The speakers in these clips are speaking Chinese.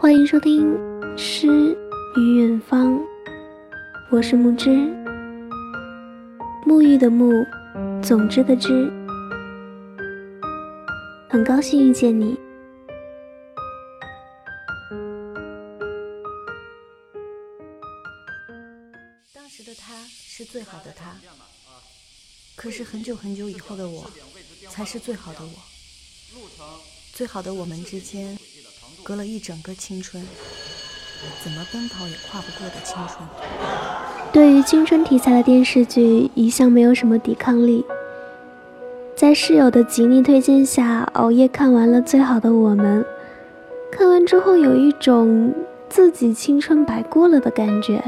欢迎收听《诗与远方》，我是木之，沐浴的沐，总之的之，很高兴遇见你。当时的他是最好的他，可是很久很久以后的我，才是最好的我。最好的我们之间。隔了一整个青春，怎么奔跑也跨不过的青春。对于青春题材的电视剧，一向没有什么抵抗力。在室友的极力推荐下，熬夜看完了《最好的我们》。看完之后，有一种自己青春白过了的感觉。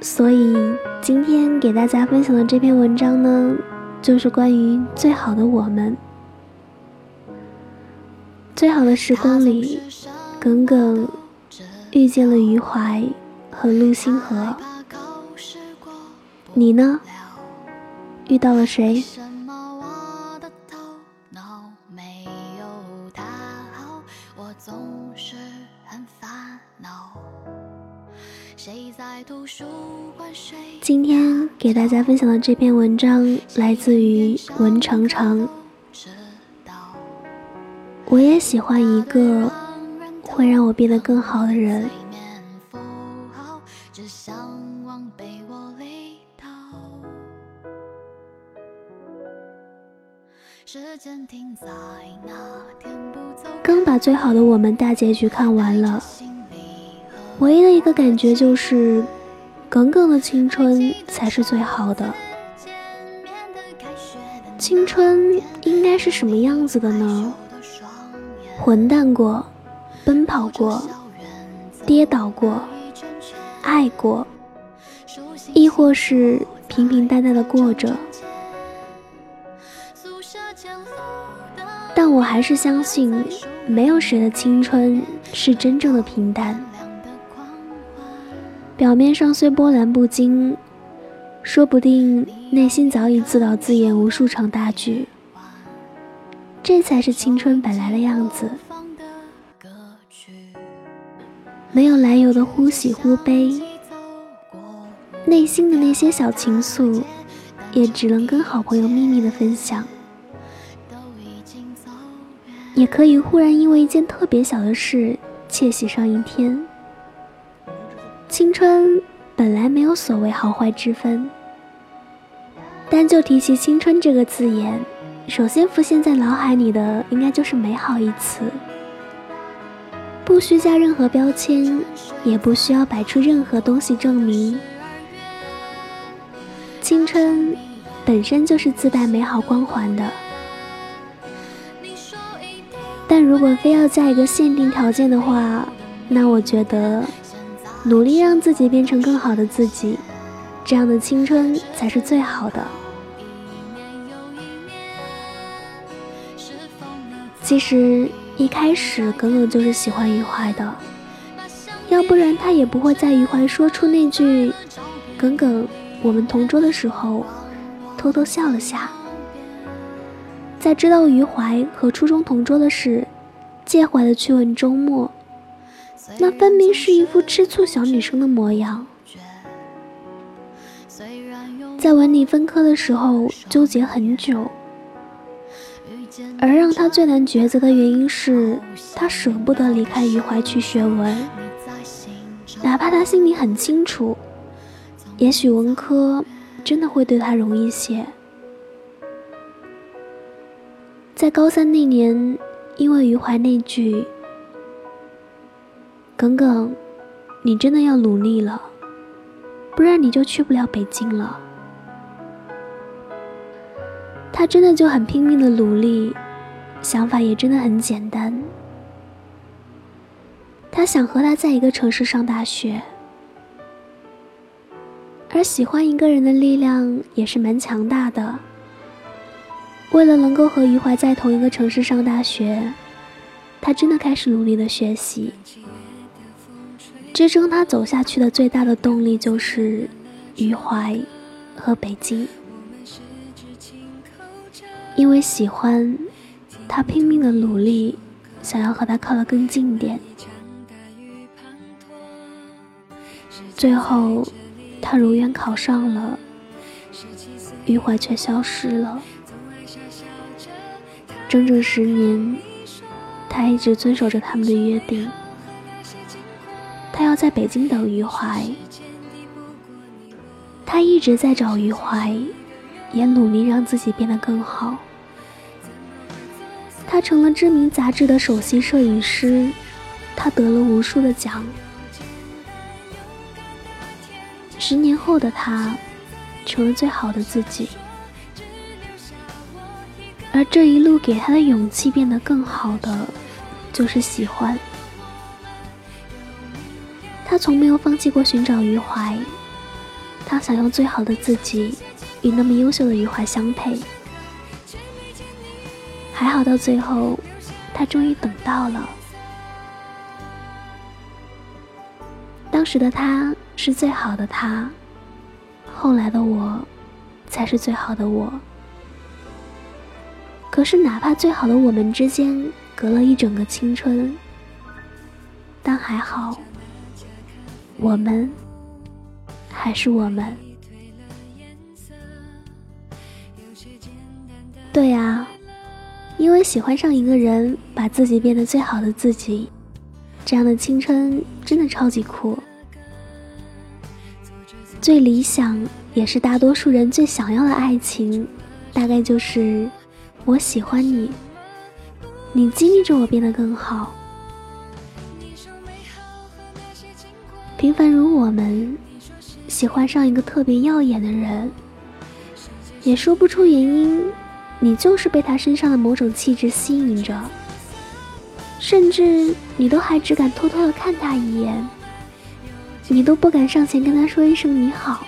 所以今天给大家分享的这篇文章呢，就是关于《最好的我们》。最好的时光里，耿耿遇见了余淮和陆星河。你呢？遇到了谁？今天给大家分享的这篇文章来自于文长长。我也喜欢一个会让我变得更好的人。刚把最好的我们大结局看完了，唯一的一个感觉就是，耿耿的青春才是最好的。青春应该是什么样子的呢？混蛋过，奔跑过，跌倒过，爱过，亦或是平平淡淡的过着。但我还是相信，没有谁的青春是真正的平淡。表面上虽波澜不惊，说不定内心早已自导自演无数场大剧。这才是青春本来的样子，没有来由的忽喜忽悲，内心的那些小情愫，也只能跟好朋友秘密的分享，也可以忽然因为一件特别小的事窃喜上一天。青春本来没有所谓好坏之分，但就提起青春这个字眼。首先浮现在脑海里的，应该就是美好一词，不需加任何标签，也不需要摆出任何东西证明。青春本身就是自带美好光环的，但如果非要加一个限定条件的话，那我觉得，努力让自己变成更好的自己，这样的青春才是最好的。其实一开始耿耿就是喜欢余淮的，要不然他也不会在余淮说出那句“耿耿，我们同桌”的时候，偷偷笑了下。在知道余淮和初中同桌的事，介怀的去问周末，那分明是一副吃醋小女生的模样。在文理分科的时候，纠结很久。而让他最难抉择的原因是，他舍不得离开余淮去学文，哪怕他心里很清楚，也许文科真的会对他容易些。在高三那年，因为余淮那句“耿耿，你真的要努力了，不然你就去不了北京了。”他真的就很拼命的努力，想法也真的很简单。他想和他在一个城市上大学，而喜欢一个人的力量也是蛮强大的。为了能够和余淮在同一个城市上大学，他真的开始努力的学习。支撑他走下去的最大的动力就是余淮和北京。因为喜欢，他拼命的努力，想要和他靠得更近点。最后，他如愿考上了，余淮却消失了。整整十年，他一直遵守着他们的约定。他要在北京等余淮，他一直在找余淮，也努力让自己变得更好。他成了知名杂志的首席摄影师，他得了无数的奖。十年后的他，成了最好的自己，而这一路给他的勇气变得更好的，就是喜欢。他从没有放弃过寻找余淮，他想用最好的自己与那么优秀的余淮相配。还好到最后，他终于等到了。当时的他。是最好的他，后来的我，才是最好的我。可是，哪怕最好的我们之间隔了一整个青春，但还好，我们还是我们。因为喜欢上一个人，把自己变得最好的自己，这样的青春真的超级酷。最理想，也是大多数人最想要的爱情，大概就是我喜欢你，你激励着我变得更好。平凡如我们，喜欢上一个特别耀眼的人，也说不出原因，你就是被他身上的某种气质吸引着，甚至你都还只敢偷偷的看他一眼。你都不敢上前跟他说一声你好，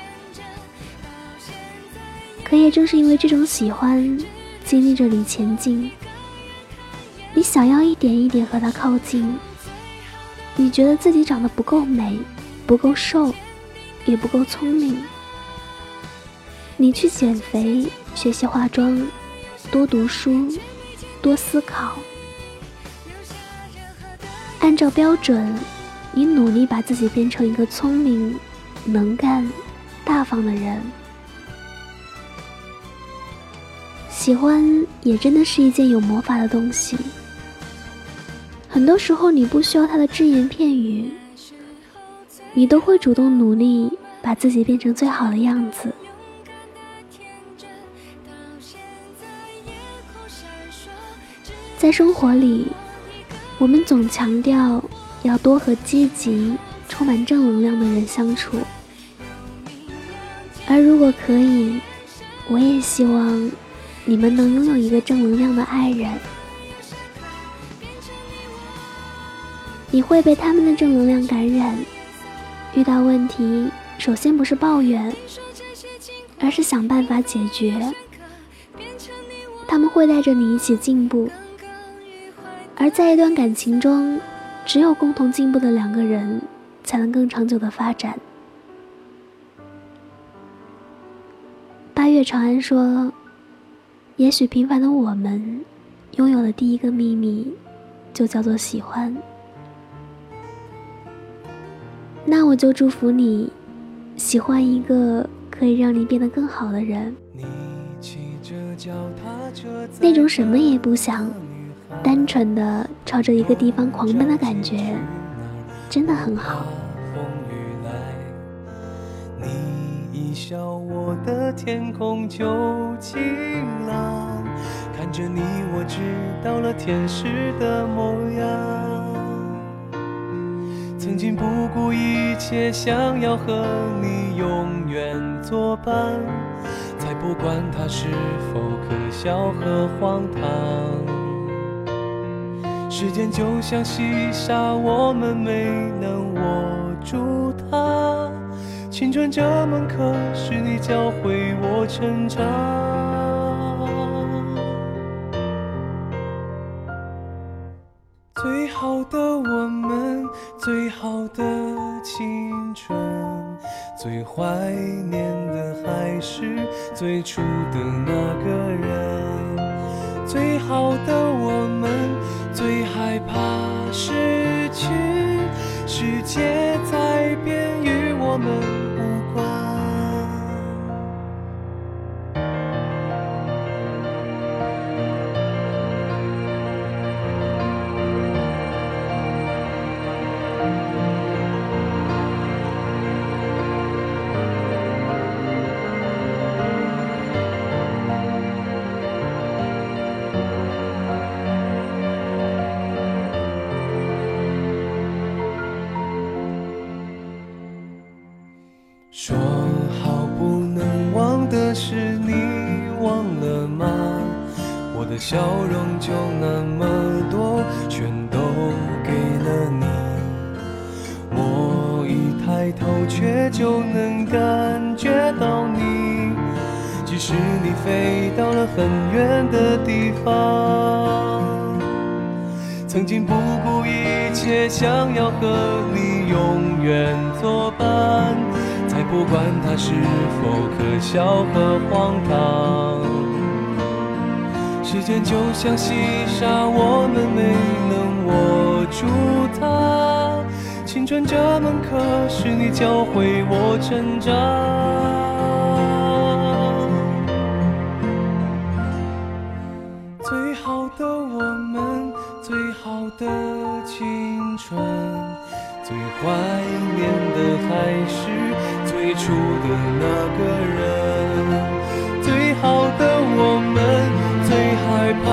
可也正是因为这种喜欢，激励着你前进。你想要一点一点和他靠近，你觉得自己长得不够美，不够瘦，也不够聪明，你去减肥，学习化妆，多读书，多思考，按照标准。你努力把自己变成一个聪明、能干、大方的人。喜欢也真的是一件有魔法的东西。很多时候，你不需要他的只言片语，你都会主动努力把自己变成最好的样子。在生活里，我们总强调。要多和积极、充满正能量的人相处，而如果可以，我也希望你们能拥有一个正能量的爱人。你会被他们的正能量感染，遇到问题，首先不是抱怨，而是想办法解决。他们会带着你一起进步，而在一段感情中。只有共同进步的两个人，才能更长久的发展。八月长安说：“也许平凡的我们，拥有的第一个秘密，就叫做喜欢。”那我就祝福你，喜欢一个可以让你变得更好的人。那种什么也不想。单纯的朝着一个地方狂奔的感觉，真的很好。你一笑，我的天空就晴朗。看着你，我知道了天使的模样。曾经不顾一切，想要和你永远作伴，才不管它是否可笑和荒唐。时间就像细沙，我们没能握住它。青春这门课，是你教会我成长。最好的我们，最好的青春，最怀念的还是最初的那个人。最好的我们。就能感觉到你，即使你飞到了很远的地方。曾经不顾一切，想要和你永远作伴。才不管它是否可笑和荒唐。时间就像细沙，我们没能握住它。青春这门课，是你教会我成长。最好的我们，最好的青春，最怀念的还是。最初的那个人，最好的我们，最害怕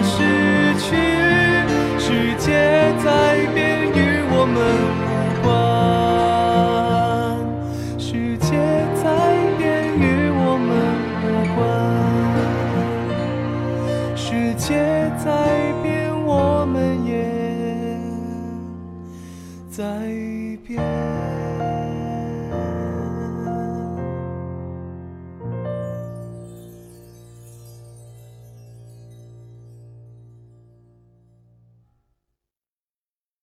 是我们无关。世界在变，与我们无关。世界在变，我们也在。